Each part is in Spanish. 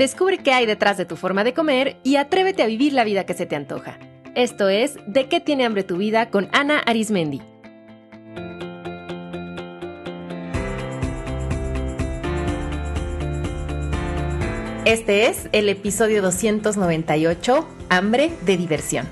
Descubre qué hay detrás de tu forma de comer y atrévete a vivir la vida que se te antoja. Esto es De qué tiene hambre tu vida con Ana Arismendi. Este es el episodio 298, Hambre de diversión.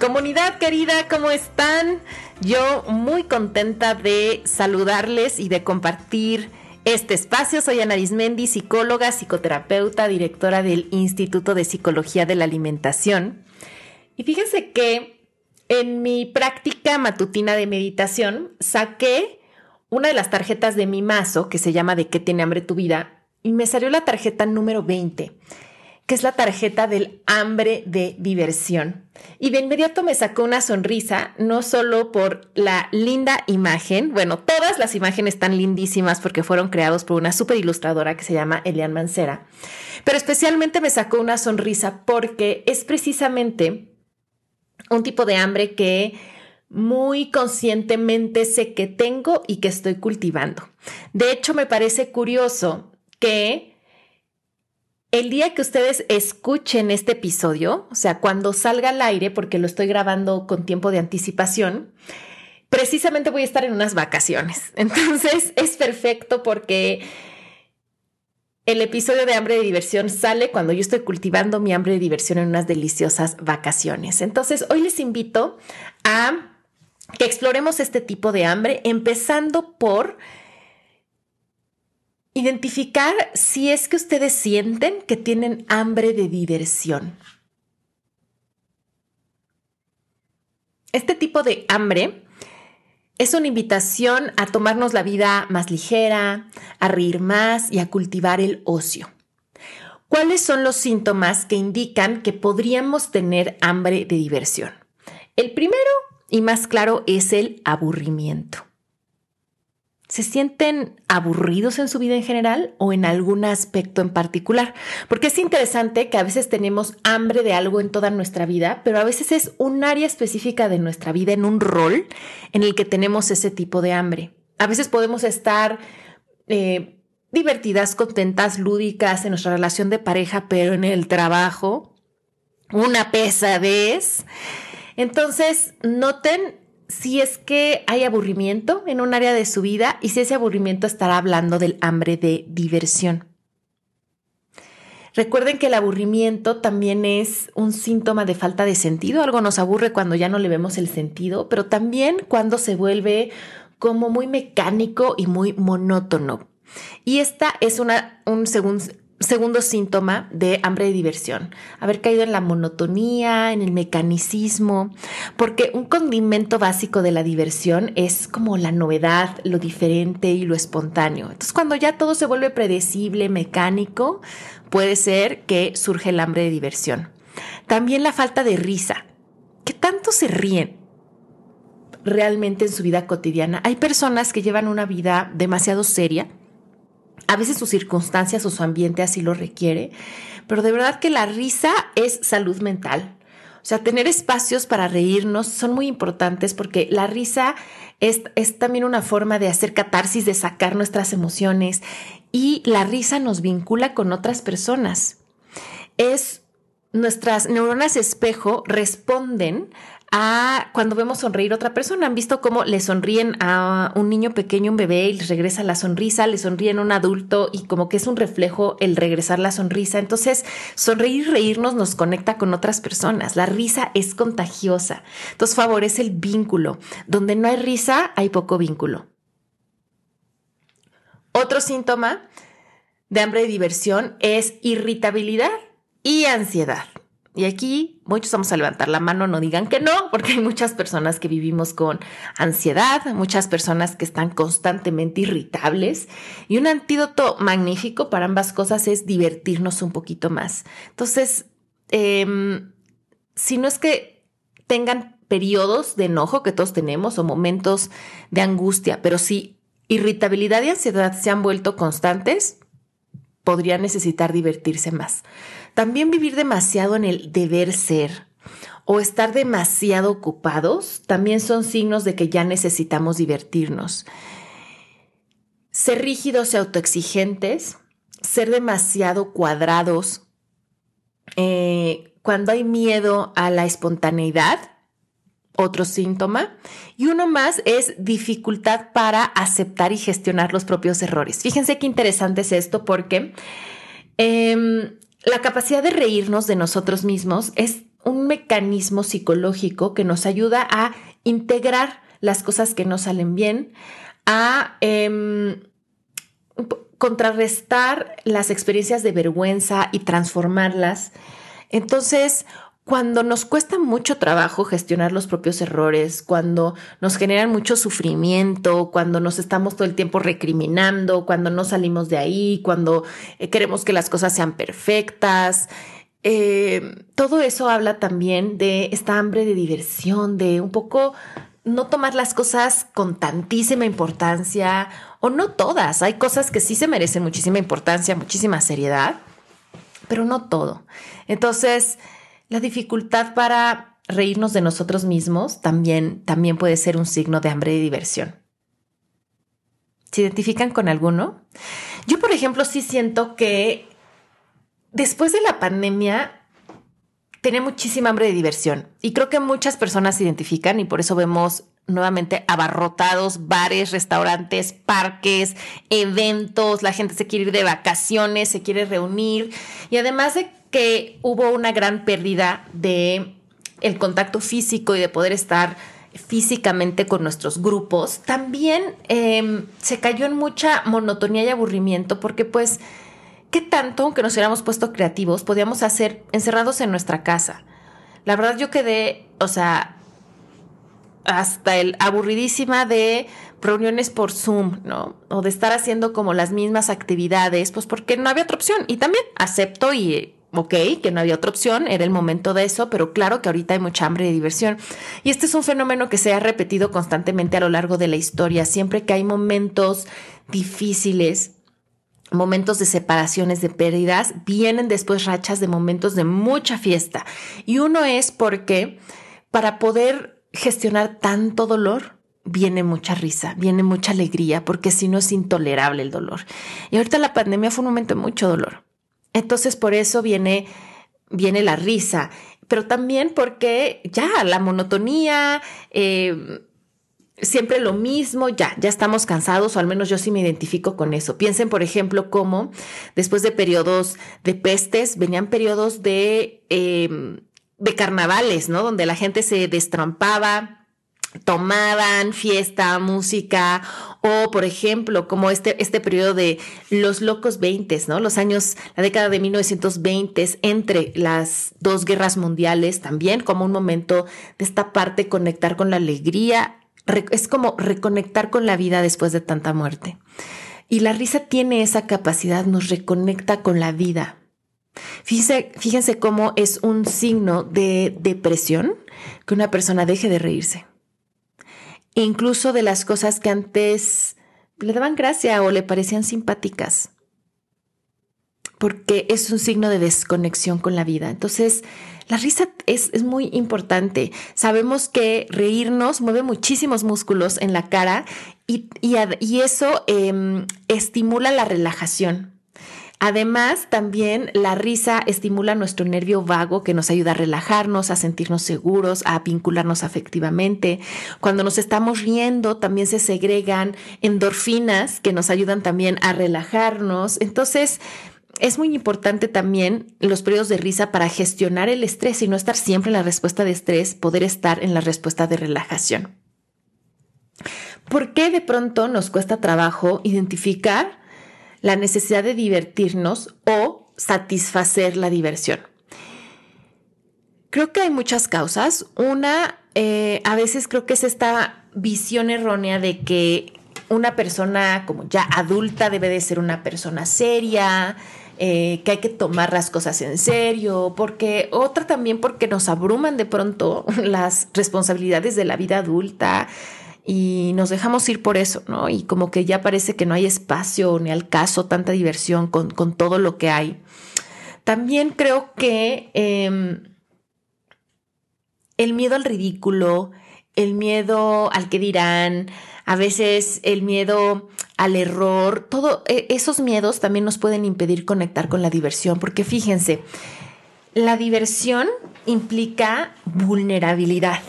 Comunidad querida, ¿cómo están? Yo muy contenta de saludarles y de compartir este espacio. Soy Ana Arismendi, psicóloga, psicoterapeuta, directora del Instituto de Psicología de la Alimentación. Y fíjense que en mi práctica matutina de meditación saqué una de las tarjetas de mi mazo que se llama ¿De qué tiene hambre tu vida? Y me salió la tarjeta número 20 que es la tarjeta del hambre de diversión. Y de inmediato me sacó una sonrisa, no solo por la linda imagen, bueno, todas las imágenes están lindísimas porque fueron creados por una super ilustradora que se llama Elian Mancera, pero especialmente me sacó una sonrisa porque es precisamente un tipo de hambre que muy conscientemente sé que tengo y que estoy cultivando. De hecho, me parece curioso que el día que ustedes escuchen este episodio, o sea, cuando salga al aire, porque lo estoy grabando con tiempo de anticipación, precisamente voy a estar en unas vacaciones. Entonces es perfecto porque el episodio de hambre de diversión sale cuando yo estoy cultivando mi hambre de diversión en unas deliciosas vacaciones. Entonces hoy les invito a que exploremos este tipo de hambre, empezando por Identificar si es que ustedes sienten que tienen hambre de diversión. Este tipo de hambre es una invitación a tomarnos la vida más ligera, a reír más y a cultivar el ocio. ¿Cuáles son los síntomas que indican que podríamos tener hambre de diversión? El primero y más claro es el aburrimiento. ¿Se sienten aburridos en su vida en general o en algún aspecto en particular? Porque es interesante que a veces tenemos hambre de algo en toda nuestra vida, pero a veces es un área específica de nuestra vida, en un rol en el que tenemos ese tipo de hambre. A veces podemos estar eh, divertidas, contentas, lúdicas en nuestra relación de pareja, pero en el trabajo, una pesadez. Entonces, noten si es que hay aburrimiento en un área de su vida y si ese aburrimiento estará hablando del hambre de diversión. Recuerden que el aburrimiento también es un síntoma de falta de sentido. Algo nos aburre cuando ya no le vemos el sentido, pero también cuando se vuelve como muy mecánico y muy monótono. Y esta es una, un, según segundo síntoma de hambre de diversión, haber caído en la monotonía, en el mecanicismo, porque un condimento básico de la diversión es como la novedad, lo diferente y lo espontáneo. Entonces, cuando ya todo se vuelve predecible, mecánico, puede ser que surge el hambre de diversión. También la falta de risa. ¿Qué tanto se ríen? realmente en su vida cotidiana. Hay personas que llevan una vida demasiado seria, a veces sus circunstancias o su ambiente así lo requiere, pero de verdad que la risa es salud mental. O sea, tener espacios para reírnos son muy importantes porque la risa es, es, también una forma de hacer catarsis, de sacar nuestras emociones y la risa nos vincula con otras personas. Es nuestras neuronas espejo responden a cuando vemos sonreír a otra persona. Han visto cómo le sonríen a un niño pequeño, un bebé, y les regresa la sonrisa, le sonríen a un adulto y como que es un reflejo el regresar la sonrisa. Entonces, sonreír y reírnos nos conecta con otras personas. La risa es contagiosa. Entonces, favorece el vínculo. Donde no hay risa, hay poco vínculo. Otro síntoma de hambre de diversión es irritabilidad y ansiedad. Y aquí muchos vamos a levantar la mano, no digan que no, porque hay muchas personas que vivimos con ansiedad, muchas personas que están constantemente irritables y un antídoto magnífico para ambas cosas es divertirnos un poquito más. Entonces, em, si no es que tengan periodos de enojo que todos tenemos o momentos de angustia, pero si irritabilidad y ansiedad se han vuelto constantes, podrían necesitar divertirse más. También vivir demasiado en el deber ser o estar demasiado ocupados también son signos de que ya necesitamos divertirnos. ser rígidos y autoexigentes, ser demasiado cuadrados, eh, cuando hay miedo a la espontaneidad, otro síntoma, y uno más es dificultad para aceptar y gestionar los propios errores. Fíjense qué interesante es esto porque em, la capacidad de reírnos de nosotros mismos es un mecanismo psicológico que nos ayuda a integrar las cosas que no salen bien, a em, contrarrestar las experiencias de vergüenza y transformarlas. Entonces, cuando nos cuesta mucho trabajo gestionar los propios errores, cuando nos generan mucho sufrimiento, cuando nos estamos todo el tiempo recriminando, cuando no salimos de ahí, cuando eh, queremos que las cosas sean perfectas, eh, todo eso habla también de esta hambre de diversión, de un poco no tomar las cosas con tantísima importancia, o no todas, hay cosas que sí se merecen muchísima importancia, muchísima seriedad, pero no todo. Entonces, la dificultad para reírnos de nosotros mismos también, también puede ser un signo de hambre y diversión. ¿Se identifican con alguno? Yo, por ejemplo, sí siento que después de la pandemia tenía muchísima hambre de diversión y creo que muchas personas se identifican y por eso vemos nuevamente abarrotados bares, restaurantes, parques, eventos, la gente se quiere ir de vacaciones, se quiere reunir y además de que hubo una gran pérdida de el contacto físico y de poder estar físicamente con nuestros grupos, también em, se cayó en mucha monotonía y aburrimiento porque pues, ¿qué tanto, aunque nos hubiéramos puesto creativos, podíamos hacer encerrados en nuestra casa? La verdad yo quedé, o sea, hasta el aburridísima de reuniones por Zoom, ¿no? O de estar haciendo como las mismas actividades, pues porque no había otra opción. Y también acepto y ok, que no había otra opción, era el momento de eso, pero claro que ahorita hay mucha hambre de diversión. Y este es un fenómeno que se ha repetido constantemente a lo largo de la historia. Siempre que hay momentos difíciles, momentos de separaciones, de pérdidas, vienen después rachas de momentos de mucha fiesta. Y uno es porque para poder gestionar tanto dolor, viene mucha risa, viene mucha alegría, porque si no es intolerable el dolor. Y ahorita la pandemia fue un momento de mucho dolor. Entonces por eso viene, viene la risa, pero también porque ya la monotonía, eh, siempre lo mismo, ya, ya estamos cansados, o al menos yo sí me identifico con eso. Piensen, por ejemplo, cómo después de periodos de pestes, venían periodos de, eh, de carnavales, ¿no? Donde la gente se destrampaba, tomaban fiesta, música, o por ejemplo, como este, este periodo de los locos 20, ¿no? Los años, la década de 1920, entre las dos guerras mundiales, también como un momento de esta parte, conectar con la alegría, es como reconectar con la vida después de tanta muerte. Y la risa tiene esa capacidad, nos reconecta con la vida. Fíjense, cómo es un signo de depresión que una persona deje de reírse incluso de las cosas que antes le daban gracia o le parecían simpáticas, porque es un signo de desconexión con la vida. Entonces, la risa es, muy importante. Sabemos que reírnos mueve muchísimos músculos en la cara y, eso em, estimula la relajación. Además, también la risa estimula nuestro nervio vago que nos ayuda a relajarnos, a sentirnos seguros, a vincularnos afectivamente. Cuando nos estamos riendo, también se segregan endorfinas que nos ayudan también a relajarnos. Entonces, es muy importante también los periodos de risa para gestionar el estrés y no estar siempre en la respuesta de estrés, poder estar en la respuesta de relajación. ¿Por qué de pronto nos cuesta trabajo identificar la necesidad de divertirnos o satisfacer la diversión. Creo que hay muchas causas. Una, eh, a veces creo que es esta visión errónea de que una persona como ya adulta debe de ser una persona seria, eh, que hay que tomar las cosas en serio, porque otra también porque nos abruman de pronto las responsabilidades de la vida adulta, y nos dejamos ir por eso, ¿no? Y como que ya parece que no hay espacio ni al caso, tanta diversión con, todo lo que hay. También creo que em, el miedo al ridículo, el miedo al que dirán, a veces el miedo al error, todo e, esos miedos también nos pueden impedir conectar con la diversión, porque fíjense, la diversión implica vulnerabilidad.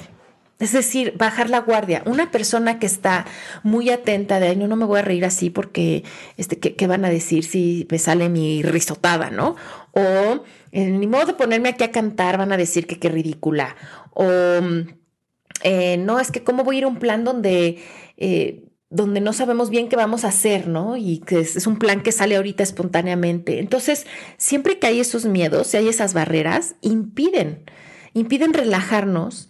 Es decir, bajar la guardia. Una persona que está muy atenta de, no, no me voy a reír así porque, este, ¿qué, van a decir si me sale mi risotada, no? O, ni modo de ponerme aquí a cantar, van a decir que qué ridícula. O, eh, no, es que cómo voy a ir a un plan donde, eh, donde no sabemos bien qué vamos a hacer, ¿no? Y que es, es, un plan que sale ahorita espontáneamente. Entonces, siempre que hay esos miedos, si hay esas barreras, impiden, impiden relajarnos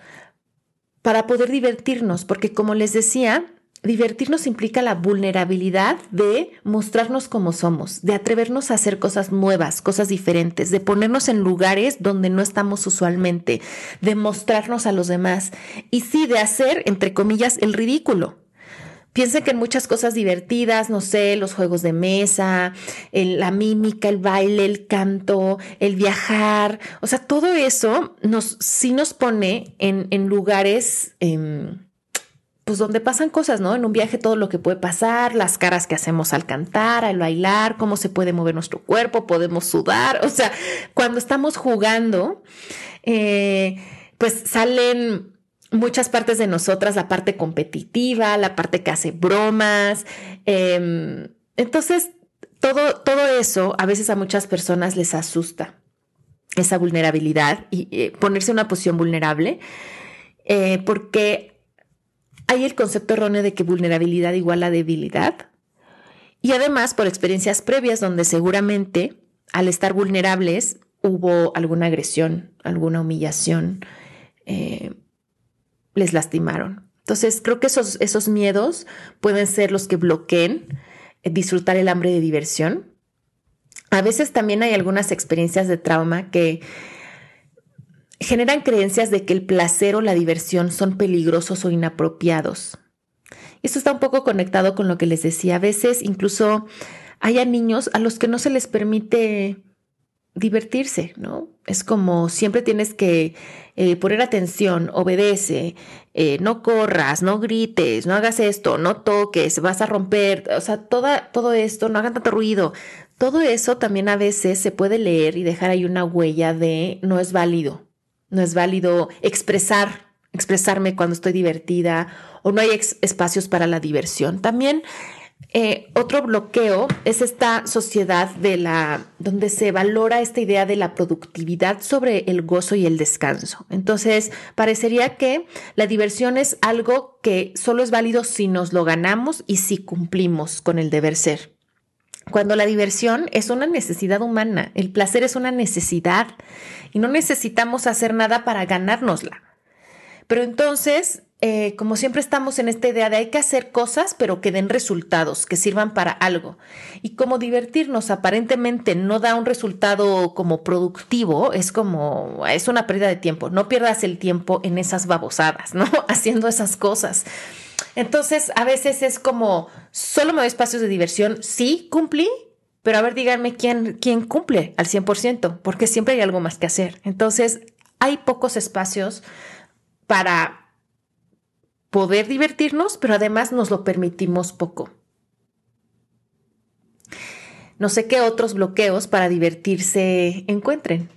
para poder divertirnos, porque como les decía, divertirnos implica la vulnerabilidad de mostrarnos como somos, de atrevernos a hacer cosas nuevas, cosas diferentes, de ponernos en lugares donde no estamos usualmente, de mostrarnos a los demás y sí de hacer, entre comillas, el ridículo. Piensen que en muchas cosas divertidas, no sé, los juegos de mesa, la mímica, el baile, el canto, el viajar, o sea, todo eso nos, sí nos pone en, en lugares, em, pues donde pasan cosas, ¿no? En un viaje todo lo que puede pasar, las caras que hacemos al cantar, al bailar, cómo se puede mover nuestro cuerpo, podemos sudar, o sea, cuando estamos jugando, eh, pues salen muchas partes de nosotras, la parte competitiva, la parte que hace bromas. Em, entonces, todo, todo eso a veces a muchas personas les asusta, esa vulnerabilidad y ponerse en una posición vulnerable, eh, porque hay el concepto erróneo de que vulnerabilidad igual a debilidad. Y además, por experiencias previas donde seguramente al estar vulnerables hubo alguna agresión, alguna humillación, eh, les lastimaron. Entonces, creo que esos, esos miedos pueden ser los que bloqueen eh, disfrutar el hambre de diversión. A veces también hay algunas experiencias de trauma que generan creencias de que el placer o la diversión son peligrosos o inapropiados. Esto está un poco conectado con lo que les decía. A veces incluso hay niños a los que no se les permite divertirse, ¿no? Es como siempre tienes que eh, poner atención, obedece, eh, no corras, no grites, no hagas esto, no toques, vas a romper, o sea, toda, todo esto, no hagan tanto ruido. Todo eso también a veces se puede leer y dejar ahí una huella de no es válido, no es válido expresar, expresarme cuando estoy divertida o no hay espacios para la diversión. También eh, otro bloqueo es esta sociedad de la donde se valora esta idea de la productividad sobre el gozo y el descanso. Entonces, parecería que la diversión es algo que solo es válido si nos lo ganamos y si cumplimos con el deber ser. Cuando la diversión es una necesidad humana, el placer es una necesidad y no necesitamos hacer nada para ganárnosla. Pero entonces eh, como siempre estamos en esta idea de hay que hacer cosas, pero que den resultados, que sirvan para algo. Y como divertirnos aparentemente no da un resultado como productivo, es como, es una pérdida de tiempo. No pierdas el tiempo en esas babosadas, ¿no? Haciendo esas cosas. Entonces, a veces es como, solo me doy espacios de diversión, sí, cumplí, pero a ver, díganme quién, quién cumple al 100%, porque siempre hay algo más que hacer. Entonces, hay pocos espacios para poder divertirnos, pero además nos lo permitimos poco. No sé qué otros bloqueos para divertirse encuentren.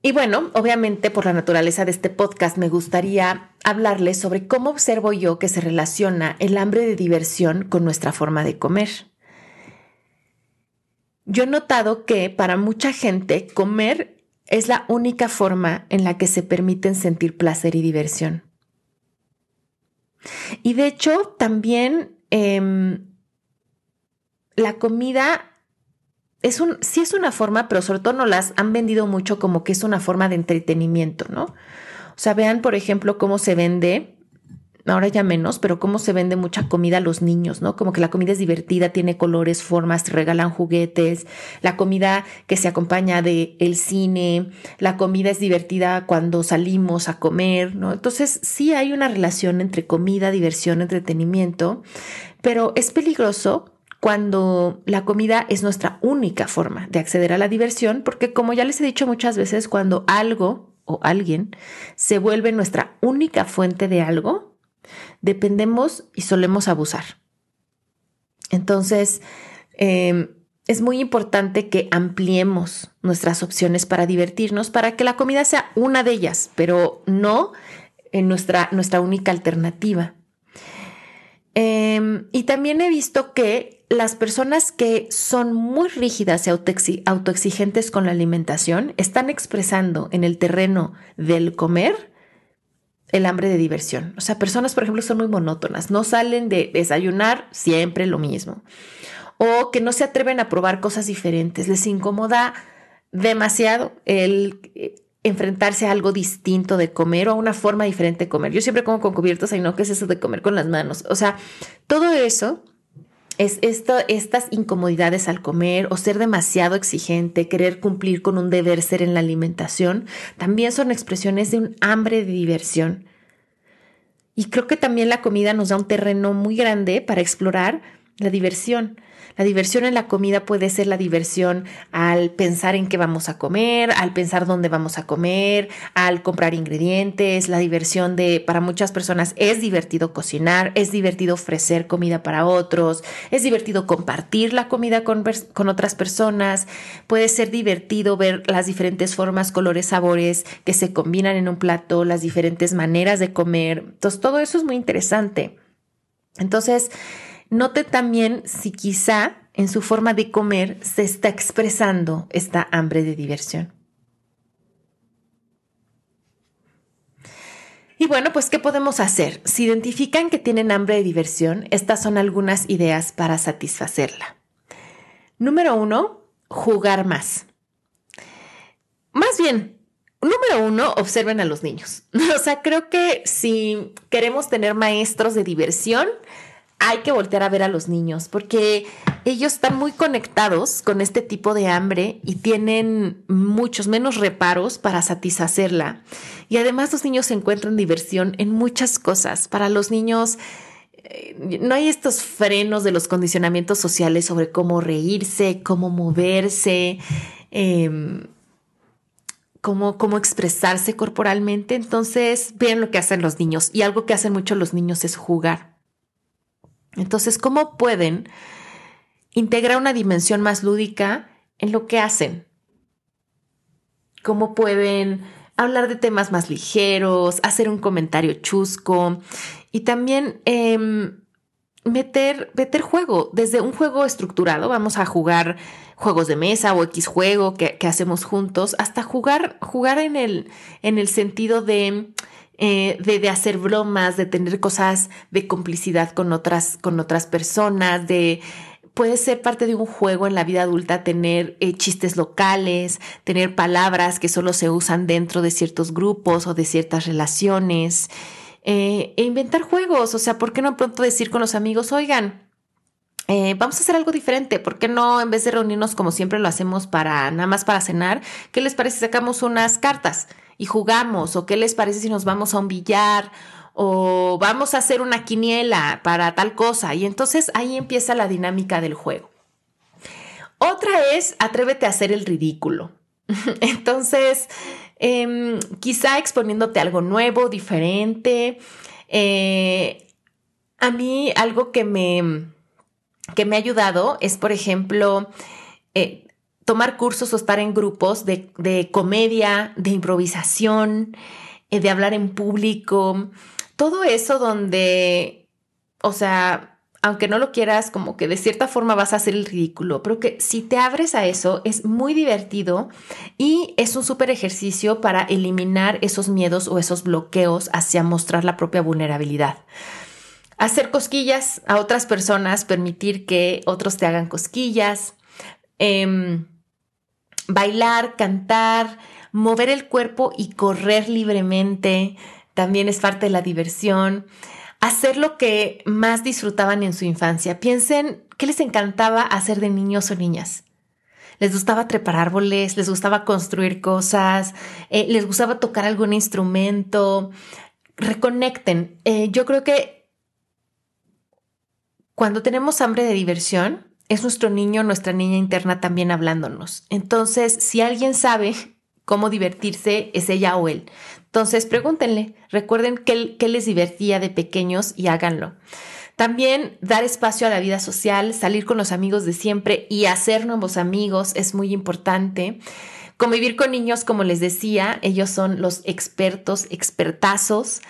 Y bueno, obviamente por la naturaleza de este podcast me gustaría hablarles sobre cómo observo yo que se relaciona el hambre de diversión con nuestra forma de comer. Yo he notado que para mucha gente comer es la única forma en la que se permiten sentir placer y diversión. Y de hecho, también em, la comida es un, sí es una forma, pero sobre todo no las han vendido mucho como que es una forma de entretenimiento, ¿no? O sea, vean, por ejemplo, cómo se vende ahora ya menos, pero cómo se vende mucha comida a los niños, ¿no? Como que la comida es divertida, tiene colores, formas, regalan juguetes, la comida que se acompaña de el cine, la comida es divertida cuando salimos a comer, ¿no? Entonces sí hay una relación entre comida, diversión, entretenimiento, pero es peligroso cuando la comida es nuestra única forma de acceder a la diversión, porque como ya les he dicho muchas veces, cuando algo o alguien se vuelve nuestra única fuente de algo, Dependemos y solemos abusar. Entonces, em, es muy importante que ampliemos nuestras opciones para divertirnos, para que la comida sea una de ellas, pero no en nuestra, nuestra única alternativa. Em, y también he visto que las personas que son muy rígidas y autoexigentes con la alimentación están expresando en el terreno del comer el hambre de diversión. O sea, personas, por ejemplo, son muy monótonas, no salen de desayunar siempre lo mismo. O que no se atreven a probar cosas diferentes, les incomoda demasiado el eh, enfrentarse a algo distinto de comer o a una forma diferente de comer. Yo siempre como con cubiertos, y no, ¿qué es eso de comer con las manos? O sea, todo eso es esto, estas incomodidades al comer o ser demasiado exigente, querer cumplir con un deber ser en la alimentación, también son expresiones de un hambre de diversión. Y creo que también la comida nos da un terreno muy grande para explorar la diversión. La diversión en la comida puede ser la diversión al pensar en qué vamos a comer, al pensar dónde vamos a comer, al comprar ingredientes, la diversión de, para muchas personas es divertido cocinar, es divertido ofrecer comida para otros, es divertido compartir la comida con, con otras personas, puede ser divertido ver las diferentes formas, colores, sabores que se combinan en un plato, las diferentes maneras de comer. Entonces, todo eso es muy interesante. Entonces, Note también si quizá en su forma de comer se está expresando esta hambre de diversión. Y bueno, pues ¿qué podemos hacer? Si identifican que tienen hambre de diversión, estas son algunas ideas para satisfacerla. Número uno, jugar más. Más bien, número uno, observen a los niños. O sea, creo que si queremos tener maestros de diversión, hay que voltear a ver a los niños porque ellos están muy conectados con este tipo de hambre y tienen muchos menos reparos para satisfacerla. Y además los niños encuentran diversión en muchas cosas. Para los niños eh, no hay estos frenos de los condicionamientos sociales sobre cómo reírse, cómo moverse. Em, cómo, cómo expresarse corporalmente. Entonces, vean lo que hacen los niños. Y algo que hacen mucho los niños es jugar. Entonces, ¿cómo pueden integrar una dimensión más lúdica en lo que hacen? ¿Cómo pueden hablar de temas más ligeros, hacer un comentario chusco y también em, meter, meter juego, desde un juego estructurado, vamos a jugar juegos de mesa o X juego que, que hacemos juntos, hasta jugar, jugar en el, en el sentido de eh, de, hacer bromas, de tener cosas de complicidad con otras, con otras personas, de puede ser parte de un juego en la vida adulta tener eh, chistes locales, tener palabras que solo se usan dentro de ciertos grupos o de ciertas relaciones, eh, e inventar juegos. O sea, ¿por qué no pronto decir con los amigos, oigan, vamos a hacer algo diferente. ¿Por qué no, en vez de reunirnos como siempre lo hacemos para nada más para cenar, qué les parece si sacamos unas cartas y jugamos, o qué les parece si nos vamos a un billar, o vamos a hacer una quiniela para tal cosa. Y entonces ahí empieza la dinámica del juego. Otra es, atrévete a hacer el ridículo. Entonces, em, quizá exponiéndote algo nuevo, diferente. Eh, a mí algo que me, que me ha ayudado es, por ejemplo, eh, tomar cursos o estar en grupos de, comedia, de improvisación, eh, de hablar en público, todo eso donde, o sea, aunque no lo quieras, como que de cierta forma vas a hacer el ridículo, pero que si te abres a eso es muy divertido y es un súper ejercicio para eliminar esos miedos o esos bloqueos hacia mostrar la propia vulnerabilidad. Hacer cosquillas a otras personas, permitir que otros te hagan cosquillas, Em, bailar, cantar, mover el cuerpo y correr libremente también es parte de la diversión. Hacer lo que más disfrutaban en su infancia. Piensen qué les encantaba hacer de niños o niñas. Les gustaba trepar árboles, les gustaba construir cosas, eh, les gustaba tocar algún instrumento. Reconecten. Eh, yo creo que cuando tenemos hambre de diversión, es nuestro niño, nuestra niña interna también hablándonos. Entonces, si alguien sabe cómo divertirse es ella o él. Entonces, pregúntenle, recuerden qué, qué les divertía de pequeños y háganlo. También dar espacio a la vida social, salir con los amigos de siempre y hacer nuevos amigos es muy importante. Convivir con niños, como les decía, ellos son los expertos, expertazos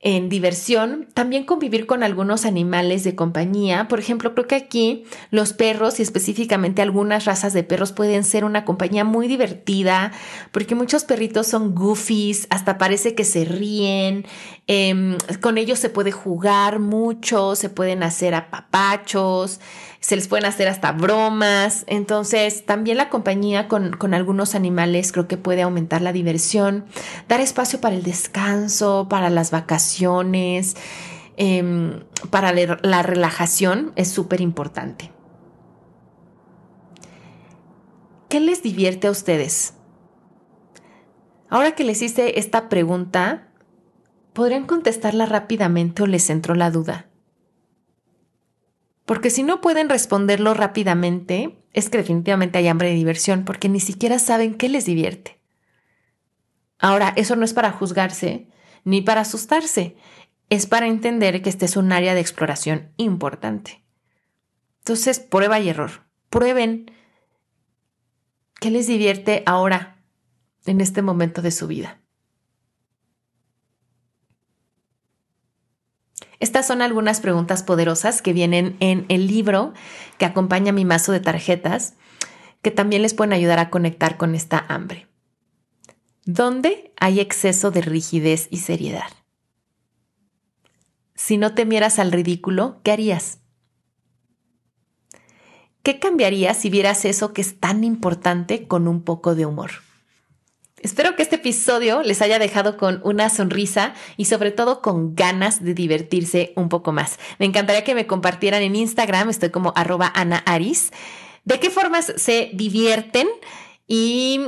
en diversión, también convivir con algunos animales de compañía. Por ejemplo, creo que aquí los perros y específicamente algunas razas de perros pueden ser una compañía muy divertida porque muchos perritos son goofies, hasta parece que se ríen. Em, con ellos se puede jugar mucho, se pueden hacer apapachos se les pueden hacer hasta bromas. Entonces, también la compañía con, algunos animales creo que puede aumentar la diversión, dar espacio para el descanso, para las vacaciones, em, para la relajación es súper importante. ¿Qué les divierte a ustedes? Ahora que les hice esta pregunta, ¿podrían contestarla rápidamente o les entró la duda? Porque si no pueden responderlo rápidamente, es que definitivamente hay hambre de diversión, porque ni siquiera saben qué les divierte. Ahora, eso no es para juzgarse ni para asustarse, es para entender que este es un área de exploración importante. Entonces, prueba y error. Prueben qué les divierte ahora, en este momento de su vida. Estas son algunas preguntas poderosas que vienen en el libro que acompaña mi mazo de tarjetas, que también les pueden ayudar a conectar con esta hambre. ¿Dónde hay exceso de rigidez y seriedad? Si no temieras al ridículo, ¿qué harías? ¿Qué cambiaría si vieras eso que es tan importante con un poco de humor? Espero que este episodio les haya dejado con una sonrisa y sobre todo con ganas de divertirse un poco más. Me encantaría que me compartieran en Instagram, estoy como arroba Ana Aris, de qué formas se divierten y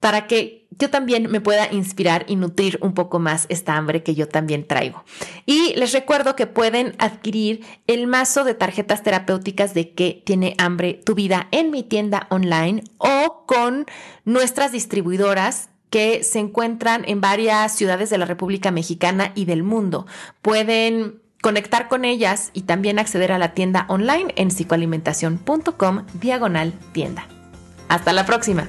para que yo también me pueda inspirar y nutrir un poco más esta hambre que yo también traigo. Y les recuerdo que pueden adquirir el mazo de tarjetas terapéuticas de que tiene hambre tu vida en mi tienda online o con nuestras distribuidoras que se encuentran en varias ciudades de la República Mexicana y del mundo. Pueden conectar con ellas y también acceder a la tienda online en psicoalimentación.com diagonal tienda. Hasta la próxima.